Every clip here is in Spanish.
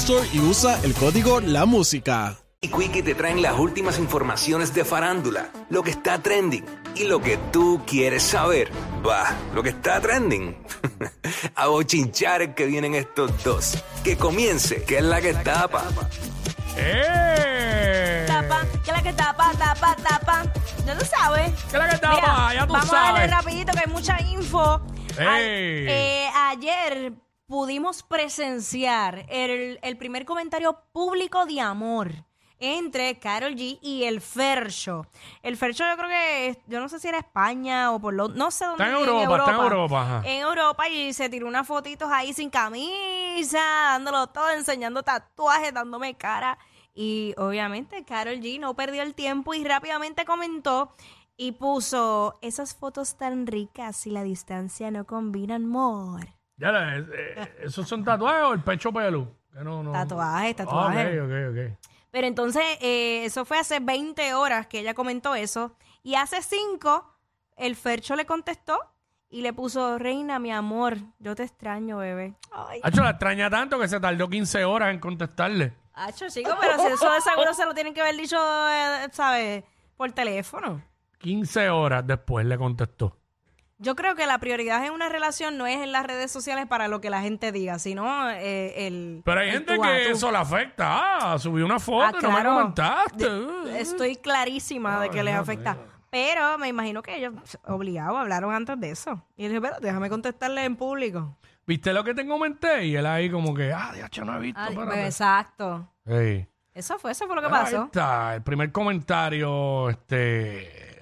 Store y usa el código La Música. Y Quickie te traen las últimas informaciones de farándula, lo que está trending y lo que tú quieres saber. Va, lo que está trending. A bochinchar que vienen estos dos. Que comience, que es la que tapa. ¡Eh! Tapa, que la que tapa, tapa, tapa. Ya tú sabes. ¿Qué es la que tapa? Ya tú vamos a darle sabes. rapidito que hay mucha info. A- ¡Ey! eh, ayer pudimos presenciar el, el primer comentario público de amor entre Carol G y el Fercho. El Fercho yo creo que, yo no sé si era España o por lo, no sé dónde. Está en Europa, está en Europa, ajá. En Europa y se tiró unas fotitos ahí sin camisa, dándolo todo, enseñando tatuajes, dándome cara. Y obviamente Carol G no perdió el tiempo y rápidamente comentó y puso esas fotos tan ricas y la distancia no combinan, amor. Ya, la- eh, eh, ¿Esos son tatuajes o el pecho pelu? Que no, no. Tatuajes, tatuajes. Ok, ok, ok. Pero entonces, eh, eso fue hace 20 horas que ella comentó eso. Y hace 5, el Fercho le contestó y le puso, Reina, mi amor, yo te extraño, bebé. Ay, Hacho, la extraña tanto que se tardó 15 horas en contestarle. Hacho, chico, pero si eso de seguro se lo tienen que haber dicho, eh, ¿sabes? Por teléfono. 15 horas después le contestó. Yo creo que la prioridad en una relación no es en las redes sociales para lo que la gente diga, sino eh, el. Pero hay el gente tú a que tú. eso le afecta. Ah, subí una foto Ah, y no me comentaste. De- estoy clarísima de que les afecta. Pero me imagino que ellos pss, obligados hablaron antes de eso. Y yo dije, pero déjame contestarle en público. ¿Viste lo que te comenté? Y él ahí como que, ah, ya no he visto. Espérate. pues, exacto. Eso fue, eso fue lo que Ahí pasó. está, el primer comentario, este...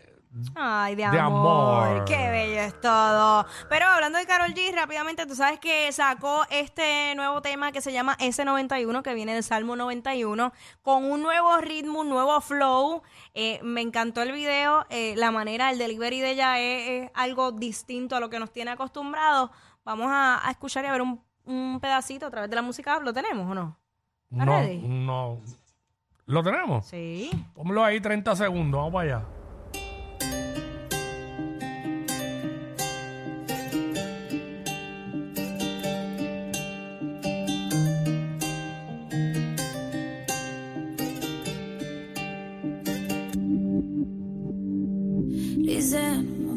Ay, de De amor. amor. Qué bello es todo. Pero hablando de Carol G, rápidamente, tú sabes que sacó este nuevo tema que se llama S91, que viene del Salmo 91, con un nuevo ritmo, un nuevo flow. Eh, me encantó el video. eh, la manera, el delivery de ella es, es algo distinto a lo que nos tiene acostumbrados. Vamos a, a escuchar y a ver un, un pedacito a través de la música. ¿Lo tenemos o no? ¿Está No, ready? no. ¿Lo tenemos? Sí. Póngalo ahí 30 segundos, vamos para allá.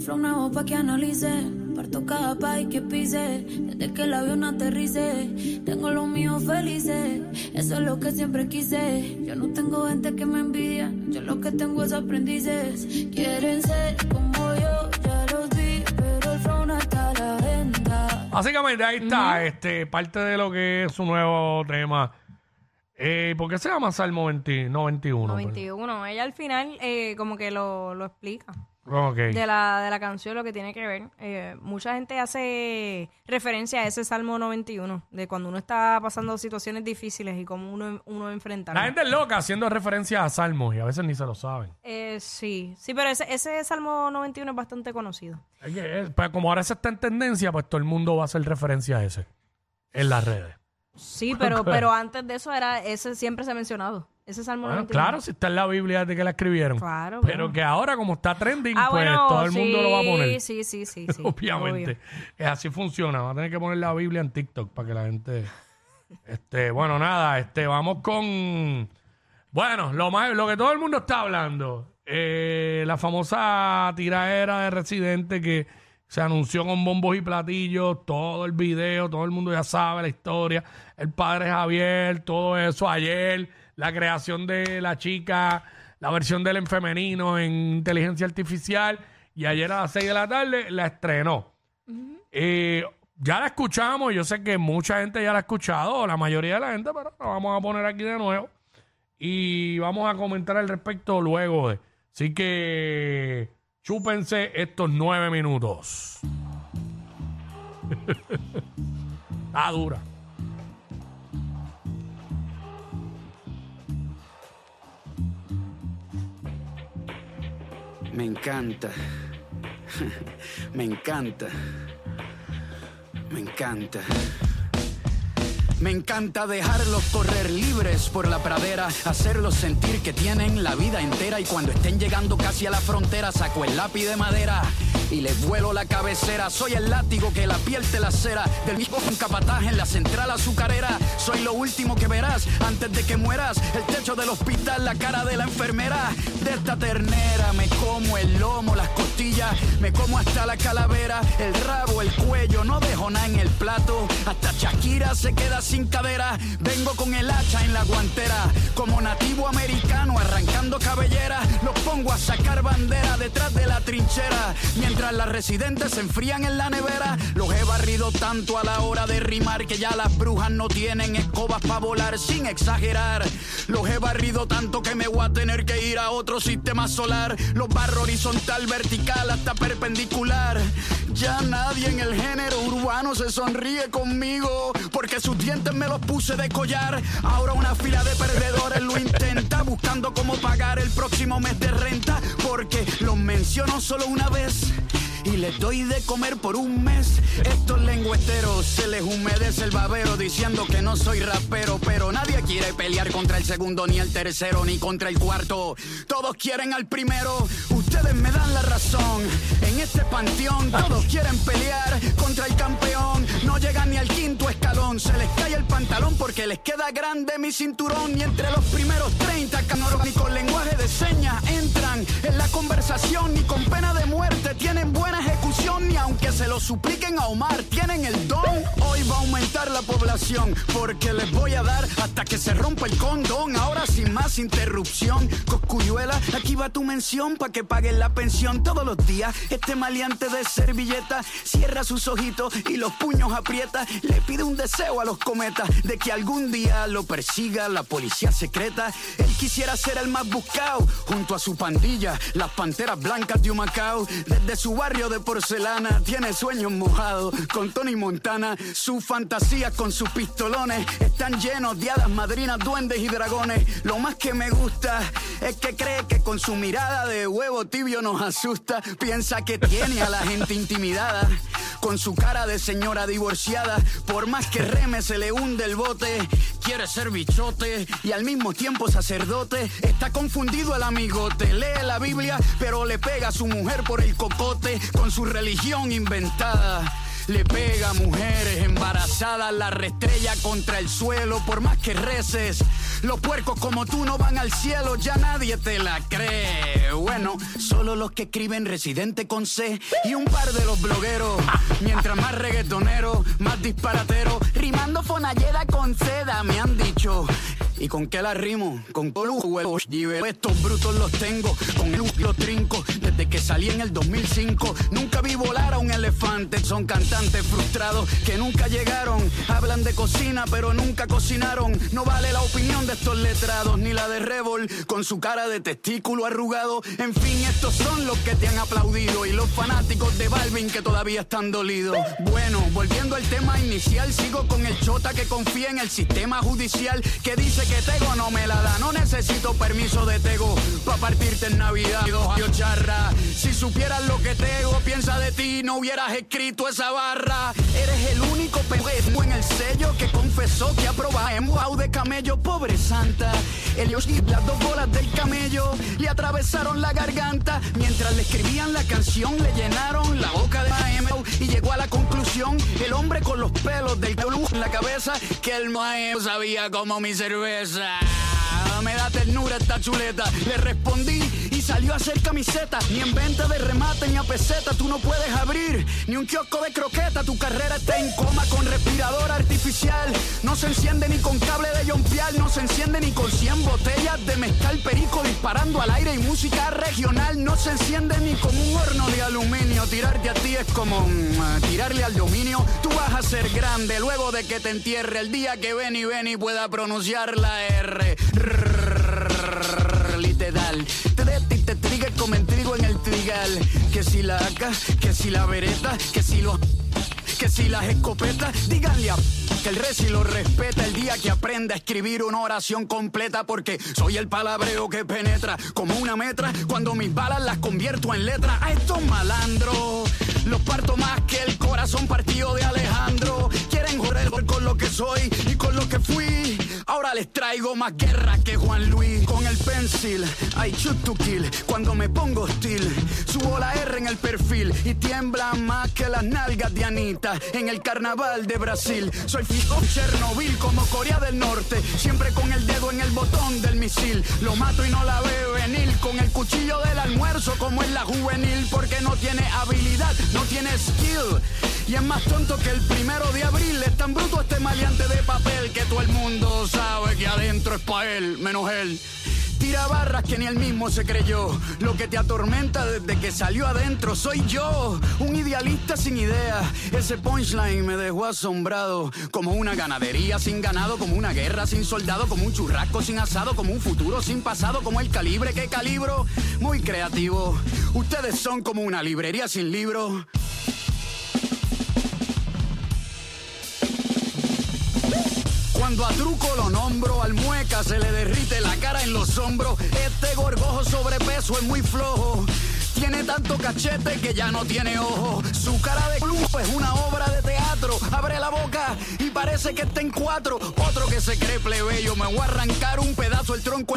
Flow nuevo pa' que analice. Parto cada país que pise. Desde que el avión aterrice. Tengo los míos felices. Eso es lo que siempre quise. Yo no tengo gente que me envidia. Yo lo que tengo es aprendices. Quieren ser como yo, ya los vi. Pero el flow no está a la venta. Básicamente ahí está, este, parte de lo que es su nuevo tema. Eh, ¿Por qué se llama Salmo 20 91? 91. Ella al final eh, como que lo, lo explica. Ok. de la, de la canción lo que tiene que ver. Eh, mucha gente hace referencia a ese Salmo 91, de cuando uno está pasando situaciones difíciles y cómo uno, uno enfrenta. La gente es loca haciendo referencia a salmos y a veces ni se lo saben. Eh, sí, sí, pero ese, ese Salmo 91 es bastante conocido. Es que, es- pues, como ahora se está en tendencia, pues todo el mundo va a hacer referencia a ese en las redes. Sí, pero, pero antes de eso era ese siempre se ha mencionado. Ese Salmo Bueno, 91. claro, si está en la Biblia desde que la escribieron. Claro, Pero bueno. que ahora, como está trending, Ah, pues bueno, todo el mundo lo va a poner. Sí, sí, sí, sí. Obviamente. obvio. Es así funciona. Va a tener que poner la Biblia en TikTok para que la gente. Este, bueno, nada, este, vamos con. Bueno, lo más, lo que todo el mundo está hablando. eh, la famosa tiraera de residente que, se anunció con bombos y platillos, todo el video, todo el mundo ya sabe la historia, el padre Javier, todo eso ayer, la creación de la chica, la versión del en femenino en inteligencia artificial, y ayer a las 6 de la tarde la estrenó. Eh, ya la escuchamos, yo sé que mucha gente ya la ha escuchado, la mayoría de la gente, pero la vamos a poner aquí de nuevo y vamos a comentar al respecto luego de. Así que chúpense estos nueve minutos. Está dura. Me encanta. Me encanta. Me encanta. Me encanta dejarlos correr libres por la pradera, hacerlos sentir que tienen la vida entera y cuando estén llegando casi a la frontera saco el lápiz de madera y les vuelo la cabecera. Soy el látigo que la piel te cera del mismo con capataje en la central azucarera. Soy lo último que verás antes de que mueras. El techo del hospital, la cara de la enfermera. De esta ternera me como el lomo, las costillas, me como hasta la calavera, el rabo, el cuello, no dejo nada en el plato. Hasta Shakira se queda sin cadera. Vengo con el hacha en la guantera, como nativo americano arrancando cabellera. Los pongo a sacar bandera detrás de la trinchera. Mientras las residentes se enfrían en la nevera, los he barrido tanto a la hora de rimar que ya las brujas no tienen escobas para volar sin exagerar. Los he barrido tanto que me voy a tener que ir a otro sistema solar. Los barro horizontal, vertical, hasta perpendicular. Ya nadie en el género urbano se sonríe conmigo porque sus dientes me los puse de collar. Ahora una fila de perdedores lo intenta buscando cómo pagar el próximo mes de porque los menciono solo una vez y les doy de comer por un mes. Estos lengüeteros se les humedece el babero diciendo que no soy rapero, pero nadie quiere pelear contra el segundo, ni el tercero, ni contra el cuarto. Todos quieren al primero, ustedes me dan la razón. En este panteón todos quieren pelear contra el campeón. No llegan ni al quinto escalón, se les cae el pantalón porque les queda grande mi cinturón. Y entre los primeros 30 ni con lenguaje de señas entran en la conversación ni con pena de muerte tienen buena ejecución ni aunque se lo supliquen a Omar tienen el don. Hoy va a aumentar la población porque les voy a dar hasta que se rompa el condón. Ahora sin más interrupción, Coscuyuela, aquí va tu mención para que paguen la pensión todos los días. Este maleante de servilleta cierra sus ojitos y los puños aprieta. Le pide un deseo a los cometas de que algún día lo persiga la policía secreta. Él quisiera ser el más buscado junto a su pandilla, las panteras blancas de Humacao. Desde su barrio de porcelana tiene sueños mojados con Tony Montana. Sus fantasías con sus pistolones están llenos de hadas madrinas, duendes y dragones. Lo más que me gusta es que cree que con su mirada de huevo tibio nos asusta. Piensa que tiene a la gente intimidada con su cara de señora divorciada. Por más que reme se le hunde el bote. Quiere ser bichote y al mismo tiempo sacerdote. Está confundido el amigote. Lee la Biblia, pero le pega a su mujer por el cocote con su religión inventada. Le pega a mujeres embarazadas, la restrella contra el suelo, por más que reces. Los puercos como tú no van al cielo, ya nadie te la cree. Bueno, solo los que escriben residente con C y un par de los blogueros. Mientras más reggaetonero, más disparatero, rimando fonallera con seda, me han dicho. ¿Y con qué la rimo? Con todo huevos. Estos brutos los tengo, con el los trinco. Desde que salí en el 2005, nunca vi volar a un elefante. Son cantantes frustrados que nunca llegaron. Hablan de cocina, pero nunca cocinaron. No vale la opinión de estos letrados, ni la de Revol, con su cara de testículo arrugado. En fin, estos son los que te han aplaudido. Y los fanáticos de Balvin que todavía están dolidos. Bueno, volviendo al tema inicial, sigo con el chota que confía en el sistema judicial que dice que Tego no me la da. No necesito permiso de Tego para partirte en Navidad. Yo charra, si supieras lo que Tego piensa de ti, no hubieras escrito esa barra. Eres el único pendejo en el sello que confesó que aprobaba en wow de camello, pobre santa. Elios y las dos bolas del camello le atravesaron la garganta. Mientras le escribían la canción, le llenaron la boca de maestro y llegó a la conclusión, el hombre con los pelos del en la cabeza, que el maestro sabía como mi cerveza. Me da ternura esta chuleta. Le respondí salió a hacer camiseta. Ni en venta de remate ni a peseta tú no puedes abrir. Ni un kiosco de croqueta. Tu carrera está en coma con respirador artificial. No se enciende ni con cable de yompial. No se enciende ni con 100 botellas de mezcal perico disparando al aire y música regional. No se enciende ni con un horno de aluminio. Tirarte a ti es como mm, tirarle al dominio. Tú vas a ser grande luego de que te entierre el día que Benny Benny pueda pronunciar la R. Literal. Te trigue como en trigo en el trigal. Que si la AK, que si la vereta, que si los que si las escopetas, díganle a que el reci lo respeta el día que aprenda a escribir una oración completa porque soy el palabreo que penetra como una metra cuando mis balas las convierto en letra a estos malandros los parto más que el corazón partido de Alejandro quieren joder con lo que soy y con lo que fui. Ahora les traigo más guerra que Juan Luis. Con el pencil I shoot to kill. Cuando me pongo hostil subo la R en el perfil y tiembla más que las nalgas de Anita en el carnaval de Brasil. Soy fijo Chernobyl como Corea siempre con el dedo en el botón del misil. Lo mato y no la veo venir con el cuchillo del almuerzo como en la juvenil porque no tiene habilidad, no tiene skill. Y es más tonto que el primero de abril. Es tan bruto este maleante de papel que todo el mundo sabe que adentro es pa' él, menos él. Tira barras que ni él mismo se creyó. Lo que te atormenta desde que salió adentro soy yo, un idealista sin idea. Ese punchline me dejó asombrado. Como una ganadería sin ganado, como una guerra sin soldado, como un churrasco sin asado, como un futuro sin pasado, como el calibre que calibro. Muy creativo. Ustedes son como una librería sin libros. Cuando a truco lo nombro, al mueca se le derrite la cara en los hombros. Este gorgojo sobrepeso es muy flojo. Tiene tanto cachete que ya no tiene ojo. Su cara de club es una obra de teatro. Abre la boca y parece que está en cuatro. Otro que se cree plebeyo. Me voy a arrancar un pedazo el tronco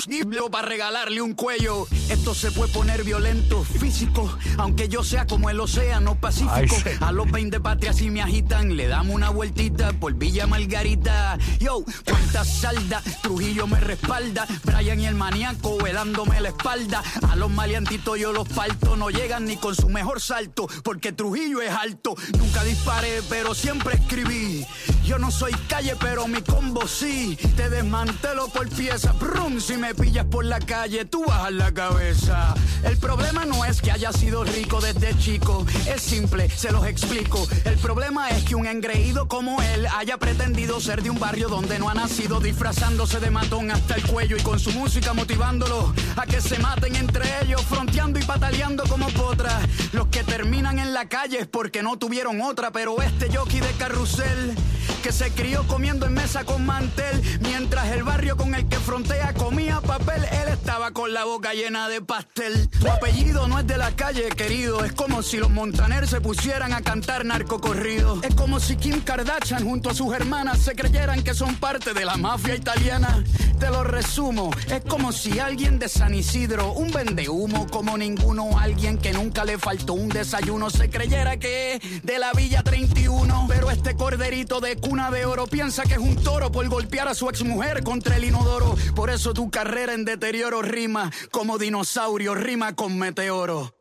para regalarle un cuello. Esto se puede poner violento, físico. Aunque yo sea como el océano Pacífico. A los 20 patrias si me agitan, le damos una vueltita por Villa Margarita. Yo, cuenta salda, Trujillo me respalda. Brian y el maníaco velándome la espalda. A los maleantitos yo los parto, no llegan ni con su mejor salto, porque Trujillo es alto. Nunca disparé, pero siempre escribí. Yo no soy calle, pero mi combo sí. Te desmantelo por pieza. Brum, si me pillas por la calle, tú bajas la cabeza. El problema no es que haya sido rico desde chico. Es simple, se los explico. El problema es que un engreído como él haya pretendido ser de un barrio donde no ha nacido, disfrazándose de matón hasta el cuello y con su música motivándolo a que se maten entre ellos, fronteando y pataleando como potras. Los que terminan en la calle es porque no tuvieron otra, pero este jockey de carrusel que se crió comiendo en mesa con mantel, mientras el barrio con el que frontea comía papel, él estaba con la boca llena de pastel. Tu apellido no es de la calle, querido, es como si los Montaner se pusieran a cantar narcocorrido. Es como si Kim Kardashian junto a sus hermanas se creyeran que son parte de la mafia italiana. Te lo resumo, es como si alguien de San Isidro, un vendehumo como ninguno, alguien que nunca le faltó un desayuno, se creyera que es de la Villa 31. Pero este corderito de cuna de oro piensa que es un toro por golpear a su exmujer contra el inodoro. Por eso tu carrera en deterioro rima como dinosaurio, rima con meteoro.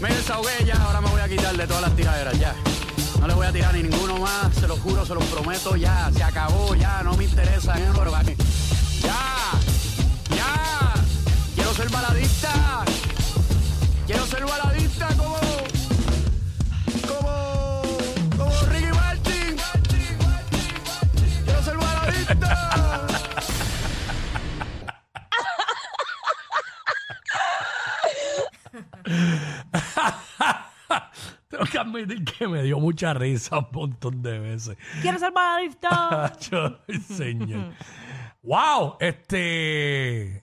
Me desahogué ya, ahora me voy a quitar de todas las tiraderas, ya. No le voy a tirar ni ninguno más, se lo juro, se lo prometo, ya, se acabó, ya, no me interesa. ¿eh? Ya, ya, quiero ser baladista, quiero ser baladista que admitir que me dio mucha risa un montón de veces. ¿Quieres ser baladista? Yo, señor. wow, este.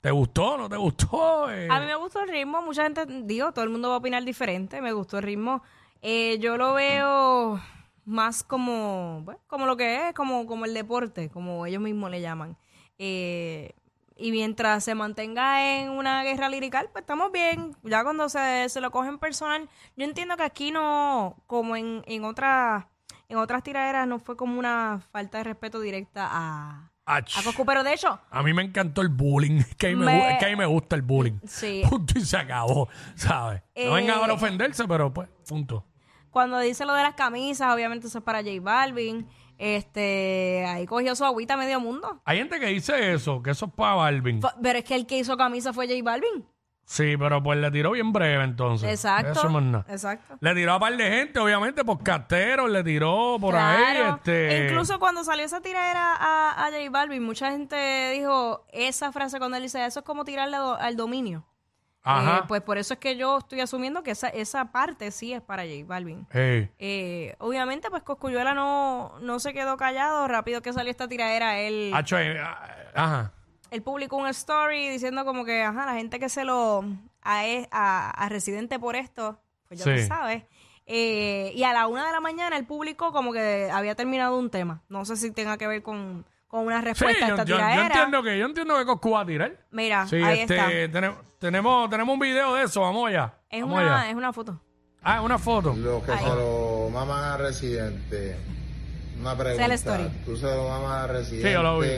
¿Te gustó? ¿No te gustó? Eh, A mí me gustó el ritmo. Mucha gente, digo, todo el mundo va a opinar diferente. Me gustó el ritmo. Eh, yo lo veo más como, bueno, como lo que es, como, como el deporte, como ellos mismos le llaman. Eh, y mientras se mantenga en una guerra lirical, pues estamos bien. Ya cuando se, se lo cogen personal, yo entiendo que aquí no, como en, en otras en otras tiraderas, no fue como una falta de respeto directa a, Ach. a Coscu. Pero de hecho, A mí me encantó el bullying. Es que a mí me, Me- es que a mí me gusta el bullying. Sí. Punto y se acabó, ¿sabes? No Eh, vengan ahora a ofenderse, pero pues, punto. cuando dice lo de las camisas, obviamente eso es para J Balvin. Este, ahí cogió su agüita medio mundo. Hay gente que dice eso, que eso es para Balvin. Pero es que el que hizo camisa fue J Balvin. Sí, pero pues le tiró bien breve entonces. Exacto. Eso más nada. Exacto. Le tiró a par de gente, obviamente, por carteros, le tiró por ahí. Claro. Este... Incluso cuando salió esa tiradera a, a J Balvin, mucha gente dijo esa frase cuando él dice eso es como tirarle do- al dominio. Ajá. Eh, pues por eso es que yo estoy asumiendo que esa, esa parte sí es para J Balvin. Eh, obviamente, pues Coscuyuela no, no se quedó callado. Rápido que salió esta tiradera, él, Hacho, eh, ah, ajá. él publicó un story diciendo como que, ajá, la gente que se lo a, e- a, a Residente por esto, pues ya Sí. tú sabes. Eh, y a la una de la mañana él publicó como que había terminado un tema. No sé si tenga que ver con, con una Sí, respuesta a yo, esta yo- yo tiradera. entiendo que yo entiendo que Coscu va a tirar. Mira, Sí, ahí este, está. Tenemos, tenemos, tenemos un video de eso, vamos allá. Es vamos una, allá. es una foto. Ah, una foto. Lo que Ahí. se lo maman a residente. Una pregunta. la story. ¿Tú se lo mamas a residente Sí, yo lo vi.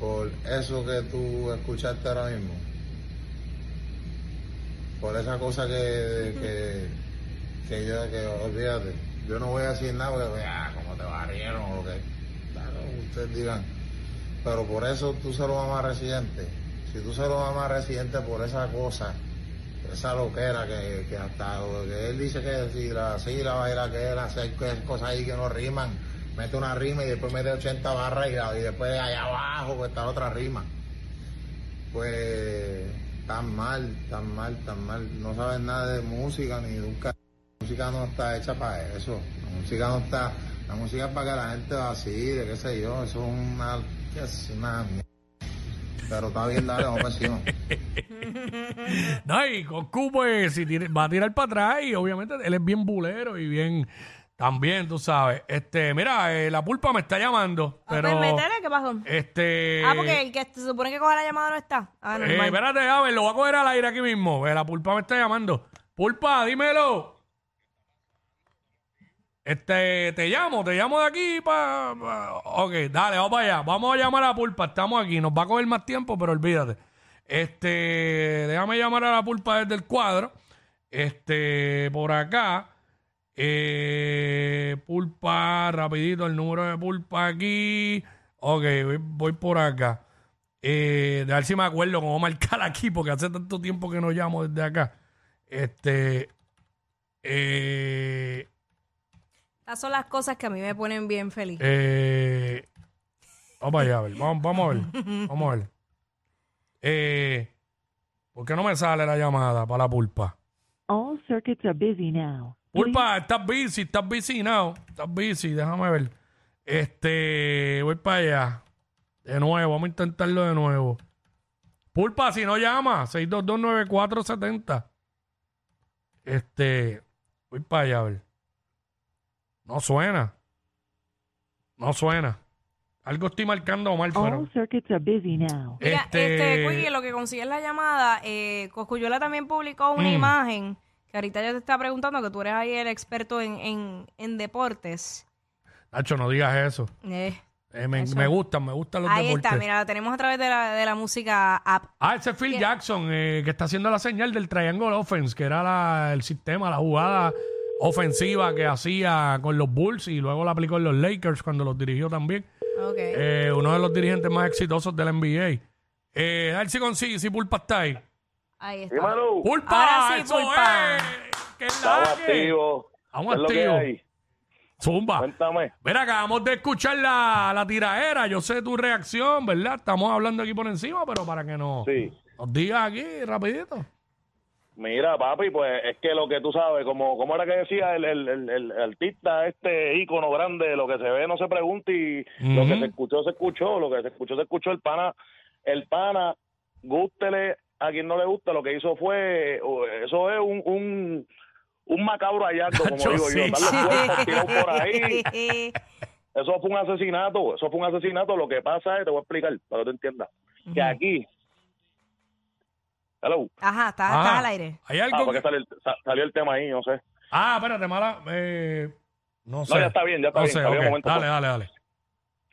por eso que tú escuchaste ahora mismo? Por esa cosa que, que, que yo, que olvídate. Yo no voy a decir nada porque, ah, como te barrieron o lo que. Claro, ustedes digan. Pero por eso tú se lo mamas a residente. Si tú se lo mamas a residente por esa cosa, esa loquera que, que hasta que él dice que si la sílaba y la que él hace cosas ahí que no riman, mete una rima y después mete 80 barras y, después allá abajo pues está otra rima. Pues tan mal, tan mal, tan mal. No sabes nada de música ni de un ca- La música no está hecha para eso. La música no está. La música es para que la gente vacile, qué sé yo. Eso es una. Qué es una mierda. Pero está bien, dale, vamos para encima. No, y Coscu, pues, si tira- va a tirar para atrás y obviamente él es bien bulero y bien también, tú sabes. Este, mira, eh, la pulpa me está llamando, Ah, pero pues, métele, ¿qué pasó? este ah, porque el que se supone que coja la llamada no está. Ah, eh, normal. espérate, a ver, lo voy a coger al aire aquí mismo. Eh, La pulpa me está llamando. Pulpa, dímelo. Este, te llamo, te llamo de aquí para... ok, dale, vamos para allá. Vamos a llamar a la pulpa, estamos aquí. Nos va a coger más tiempo, pero olvídate. Este, déjame llamar a la pulpa desde el cuadro. Este, por acá. Eh, pulpa, rapidito, el número de pulpa aquí. Ok, voy, por acá. Eh, de ver si me acuerdo cómo marcar aquí, porque hace tanto tiempo que no llamo desde acá. Este. Eh, Estas son las cosas que a mí me ponen bien feliz. eh, vamos allá, a ver. Vamos, vamos a ver. Vamos a ver. Eh, ¿Por qué no me sale la llamada para la pulpa? All circuits are busy now. Pulpa, estás busy, estás busy now. Estás busy, déjame ver. Este, voy para allá. De nuevo, vamos a intentarlo de nuevo. Pulpa, si no llama, 6229470. Este, voy para allá a ver. No suena. No suena. Algo estoy marcando mal, pero. All circuits are busy now. Mira, este- este, lo que consigue es la llamada, eh, Coscuyuela también publicó una Mm. imagen que ahorita ya te está preguntando que tú eres ahí el experto en, en, en deportes. Nacho, no digas eso. Eh, Eh, me, Eso. me gustan, me gustan los ahí deportes. está, mira, la tenemos a través de la, de la música app. Ah, ese es Phil ¿Qué? Jackson, eh, que está haciendo la señal del Triangle Offense, que era la- el sistema, la jugada ofensiva que hacía con los Bulls y luego la aplicó en los Lakers cuando los dirigió también. Eh, uno de los dirigentes más exitosos del NBA. Eh, a ver si consigue, si Pulpa está ahí. Ahí está. Dímelo. ¡Pulpa! Ahora sí, ¡Eso Pulpa. es! ¿Qué es la Estamos que? activos. Zumba. Cuéntame. Mira, acabamos de escuchar la, la tiraera. Yo sé tu reacción, ¿verdad? Estamos hablando aquí por encima, pero para que no, Sí. nos digas aquí rapidito. Mira, papi, pues es que lo que tú sabes, como, como era que decía el, el, el, el artista, este ícono grande, lo que se ve no se pregunta y lo que se escuchó, se escuchó, lo que se escuchó, se escuchó, el pana, el pana, gústele a quien no le gusta, lo que hizo fue, eso es un, un, un macabro hallazgo, como digo sí. yo, cuerpos por ahí, eso fue un asesinato, eso fue un asesinato, lo que pasa es, te voy a explicar, para que tú entiendas, que aquí, hello, Ajá, estás, Ah, estás al aire. Hay ah, algo porque que- salió el, sa- salió el tema ahí, no sé. Ah, espérate, mala. Eh, no sé. No, ya está bien, ya está No bien, sé, está bien, ok. un momento, Dale, pues. dale, dale.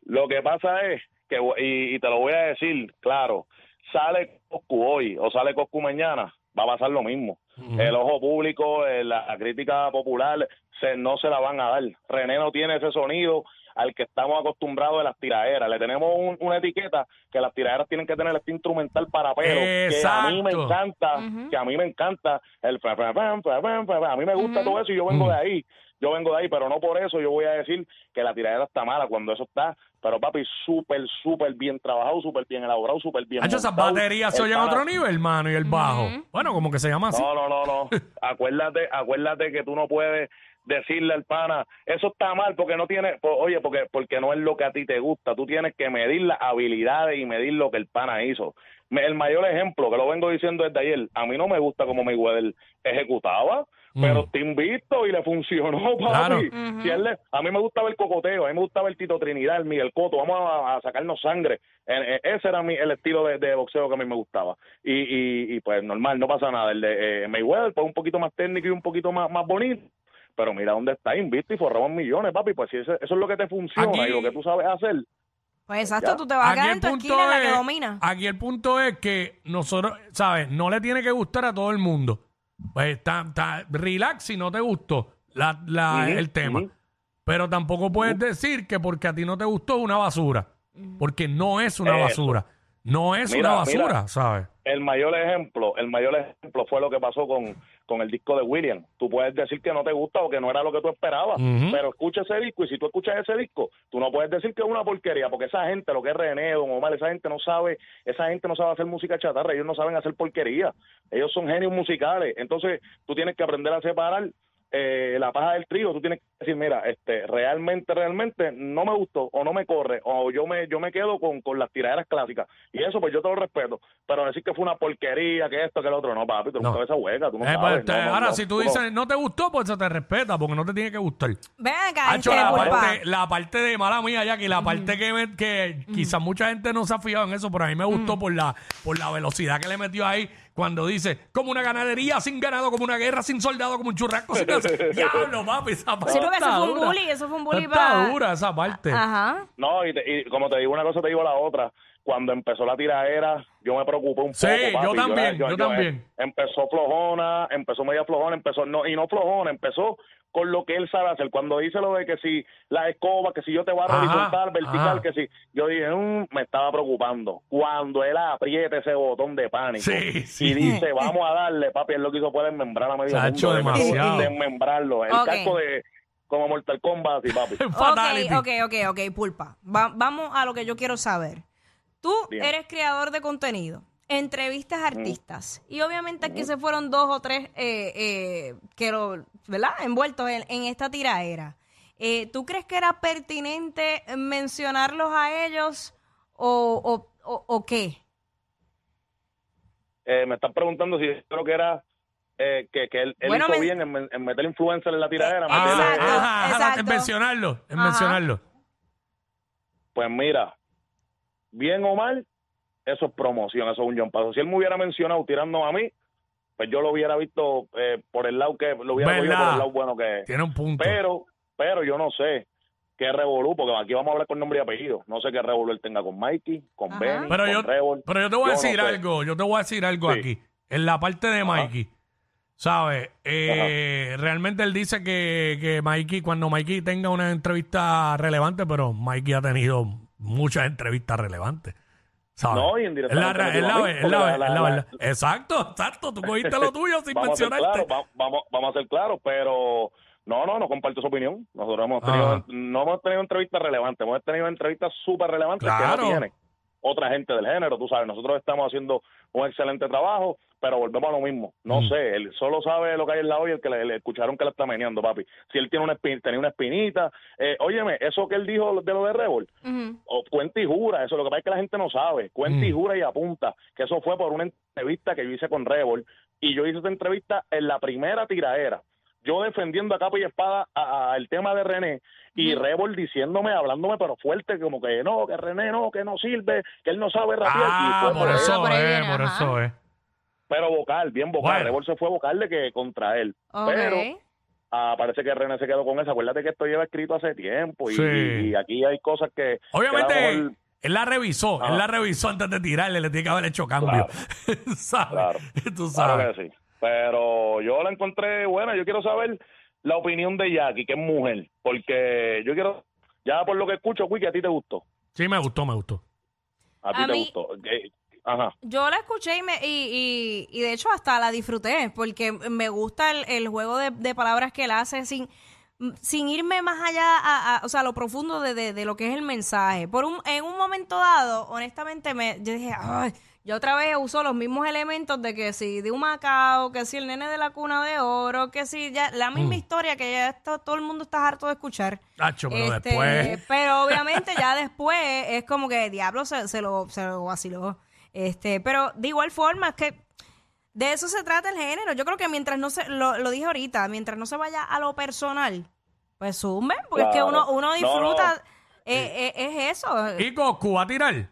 Lo que pasa es que, y, y te lo voy a decir, claro, sale Coscu hoy o sale Coscu mañana, va a pasar lo mismo. El ojo público, eh, la crítica popular, se, no se la van a dar. René no tiene ese sonido al que estamos acostumbrados de las tiraderas. Le tenemos un- una etiqueta que las tiraderas tienen que tener este instrumental para pero que a mí me Exacto. encanta, Ujú. que a mí me encanta el a mí me gusta todo eso y yo vengo de ahí. Yo vengo de ahí, pero no por eso yo voy a decir que la tiradera está mala cuando eso está, pero papi, súper, súper bien trabajado, súper bien elaborado, súper bien Hacho, esas baterías se oyen a otro nivel, mano, y el bajo. Bueno, como que se llama así. no, no, no, no. acuérdate, acuérdate que tú no puedes decirle al pana, eso está mal porque no tiene, po- oye, porque porque no es lo que a ti te gusta. Tú tienes que medir las habilidades y medir lo que el pana hizo. Me- El mayor ejemplo, que lo vengo diciendo desde ayer, a mí no me gusta como Mayweather ejecutaba, Mm. pero te invito y le funcionó, papi. Claro. Ujú. Si él le- a mí me gustaba el cocoteo, a mí me gustaba el Tito Trinidad, el Miguel Coto, vamos a, a sacarnos sangre. Ese era mi, el estilo de, de boxeo que a mí me gustaba. Y, y, y, pues normal, no pasa nada. El de eh, Mayweather, pues un poquito más técnico y un poquito más, más bonito. Pero mira dónde está, invicto y forramos millones, papi. Pues si eso, eso es lo que te funciona Aquí- y lo que tú sabes hacer. Pues exacto, Ya. tú te vas a Aquí quedar el en tu punto esquina en la que domina. Aquí el punto es que nosotros, ¿sabes? No le tiene que gustar a todo el mundo. Pues está, está- relax si no te gustó la, la- el tema. Pero tampoco puedes decir que porque a ti no te gustó es una basura. Porque no es una Eso. basura. No es Mira, una basura, mira. ¿sabes? El mayor ejemplo, el mayor ejemplo fue lo que pasó con, con el disco de William. Tú puedes decir que no te gusta o que no era lo que tú esperabas, pero escucha ese disco y si tú escuchas ese disco, tú no puedes decir que es una porquería, porque esa gente, lo que es René, Don Omar, esa gente no sabe, esa gente no sabe hacer música chatarra, ellos no saben hacer porquería, ellos son genios musicales, entonces tú tienes que aprender a separar eh, la paja del trigo, tú tienes que decir, mira, este, realmente, realmente no me gustó o no me corre o yo me, yo me quedo con, con las tiraderas clásicas y eso pues yo te lo respeto, pero decir que fue una porquería, que esto, que lo otro, no papi, tú No. esa hueca, tú no Eh, sabes. pues, te- no, no, ahora, no, si tú dices no te gustó, pues se te respeta, porque no te tiene que gustar. Ven acá, Hacho, la, parte, la parte de mala mía, ya que la parte que, me- que quizás mucha gente no se ha fijado en eso, pero a mí me gustó por la por la velocidad que le metió ahí cuando dice como una ganadería sin ganado, como una guerra sin soldado, como un churrasco sin gas. Diablo, papi, esa parte Sí, porque eso fue un bully, eso fue un bully Está para- dura esa parte. Ajá. No, y, te- y como te digo una cosa, te digo la otra. Cuando empezó la tiradera, yo me preocupé un Sí, poco. yo papi. también, yo también. empezó flojona, empezó media flojona, empezó, no, y no flojona, empezó con lo que él sabe hacer. Cuando dice lo de que si la escoba, que si yo te voy a Ajá, horizontal, vertical, ajá. que si. Yo dije, "Mm", me estaba preocupando. Cuando él aprieta ese botón de pánico Sí, sí. y dice, vamos a darle, papi, él lo que hizo fue desmembrar a medio Chacho, demasiado. Desmembrarlo. El Ok. casco de. Como Mortal Kombat, y papi. Fatality. Ok, ok, ok, ok, Pulpa. Va- vamos a lo que yo quiero saber. Tú Bien. eres creador de contenido, entrevistas a artistas y obviamente aquí se fueron dos o tres eh, eh, que lo, ¿verdad? envueltos en, en esta tiraera. Eh, ¿Tú crees que era pertinente mencionarlos a ellos o, o, o- o qué? Eh, me están preguntando si yo creo que era eh, que, que él, él Bueno, hizo bien en, meter influencer en la tiradera. Eh, meterle- Ajá, Exacto, ajá, ajá, exacto. en mencionarlo, en Ajá. mencionarlo. Pues mira, bien o mal, eso es promoción, eso es un John Paso. Si él me hubiera mencionado tirando a mí, pues yo lo hubiera visto eh, por el lado que lo hubiera ¿Verdad? por el lado bueno que es. Tiene un punto. Pero, pero yo no sé qué revolú, porque aquí vamos a hablar con nombre y apellido. No sé qué revolú él tenga con Mikey, con Ajá. Benny, Pero con yo, Revol. pero yo te voy a no decir sé. algo, yo te voy a decir algo Sí. aquí. En la parte de Mikey, ¿sabes? Eh, realmente él dice que, que Mikey, cuando Mikey tenga una entrevista relevante, pero Mikey ha tenido muchas entrevistas relevantes. ¿Sabes? No, y es digo la, a es es verdad. Exacto, exacto. Tú cogiste lo tuyo sin vamos a mencionarte. claros, va- vamos, vamos a ser claros, pero no, no, no comparto su opinión. Nosotros hemos tenido, no hemos tenido entrevistas relevantes, hemos tenido entrevistas súper relevantes que Claro. no tiene otra gente del género, tú sabes, nosotros estamos haciendo un excelente trabajo, pero volvemos a lo mismo. No Mm. sé, él solo sabe lo que hay en la olla, el que le, le escucharon que le está meneando, papi. Si él tiene una espin- tenía una espinita, eh, óyeme, eso que él dijo de lo de Revol, Ujú. o cuenta y jura, eso lo que pasa es que la gente no sabe, cuenta y Mm. jura y apunta, que eso fue por una entrevista que yo hice con Revol, y yo hice esa entrevista en la primera tiradera, yo defendiendo a capa y espada a- a el tema de René, y Revol diciéndome, hablándome pero fuerte, como que no, que René no, que no sirve, que él no sabe rapear, y Ah, fue por por eso por viene, por eso es. pero vocal, bien vocal, Bueno. Revol se fue vocal de que contra él, pero ah, parece que René se quedó con esa, acuérdate que esto lleva escrito hace tiempo, y, Sí. y- y aquí hay cosas que... Obviamente, mejor- Él la revisó, él la revisó antes de tirarle, le tiene que haber hecho cambio. ¿Sabes? Claro. Tú Claro sabes. que sí. Pero yo la encontré buena. Yo quiero saber la opinión de Jackie, que es mujer. Porque yo quiero, ya por lo que escucho, Wiki, a ti te gustó. Sí, me gustó, me gustó. A ti A te mí- gustó. Eh, Ajá. Yo la escuché y, me, y, y, y de hecho hasta la disfruté porque me gusta el, el juego de, de palabras que él hace sin, sin irme más allá, a, a- o sea, a lo profundo de, de- de lo que es el mensaje. Por un, en un momento dado, honestamente, me, yo dije, ay, yo otra vez uso los mismos elementos de que si de un macao, que si el nene de la cuna de oro, que si ya, la misma historia que ya esto, todo el mundo está harto de escuchar. Pero Este, después. Pero obviamente ya después es como que Diablo se, se lo, se lo vaciló. Este, pero de igual forma es que de eso se trata el género. Yo creo que mientras no se, lo, lo dije ahorita, mientras no se vaya a lo personal, pues sumen, porque es que uno, uno No, disfruta, no. eh, eh, es eso. ¿Y Goku va a tirar?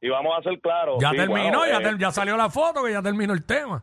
Y vamos a ser claros. Ya sí, terminó, bueno, ya, eh, ter- ya salió la foto, que ya terminó el tema.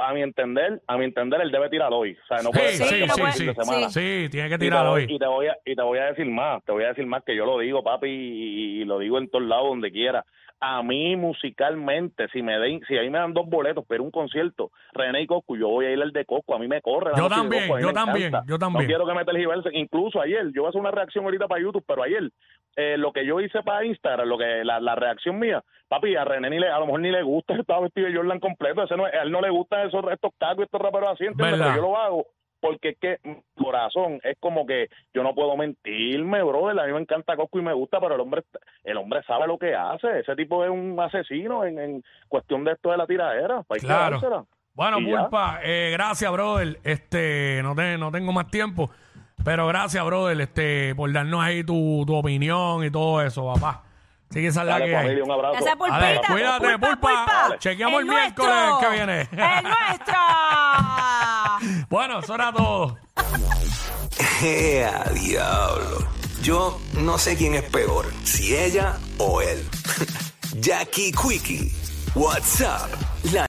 A mi entender, a mi entender, él debe tirar hoy. O sea, no Sí, puede sí, sí, sí. fin de semana. Sí, tiene que tirar hoy. y, te voy a, y te voy a decir más, te voy a decir más que yo lo digo, papi, y, y lo digo en todos lados, donde quiera. A mí, musicalmente, si me den, si ahí me dan dos boletos, pero un concierto, René y Coscu, yo voy a ir al de Coscu, a mí me corre. Yo también, Coscu, a mí yo también, encanta. yo también. No quiero que me tergiversen. Incluso ayer, yo voy a hacer una reacción ahorita para YouTube, pero ayer, eh, lo que yo hice para Instagram, lo que la, la reacción mía, papi, a René ni le, a lo mejor ni le gusta, estaba vestido de Jordan completo, ese no, a él no le gustan esos, estos tacos y estos raperos así. Pero yo lo hago porque es que corazón es como que yo no puedo mentirme, brother, a mí me encanta Cosco y me gusta, pero el hombre el hombre sabe lo que hace, ese tipo es un asesino en, en cuestión de esto de la tiradera, pues que Claro. Bueno. Pulpa, eh, gracias, brother. Este, no, te- no tengo más tiempo, pero gracias, brother, este, por darnos ahí tu, tu opinión y todo eso, papá. Así que esa es la Dale, que hay. familia, un abrazo. Gracias, Pulpita. Dale, cuídate, Pulpa. Chequeamos el miércoles que viene. ¡El nuestro! Bueno, eso era todo. ¡Ea, diablo! Yo no sé quién es peor, si ella o él. Jackie Quickie, WhatsApp, la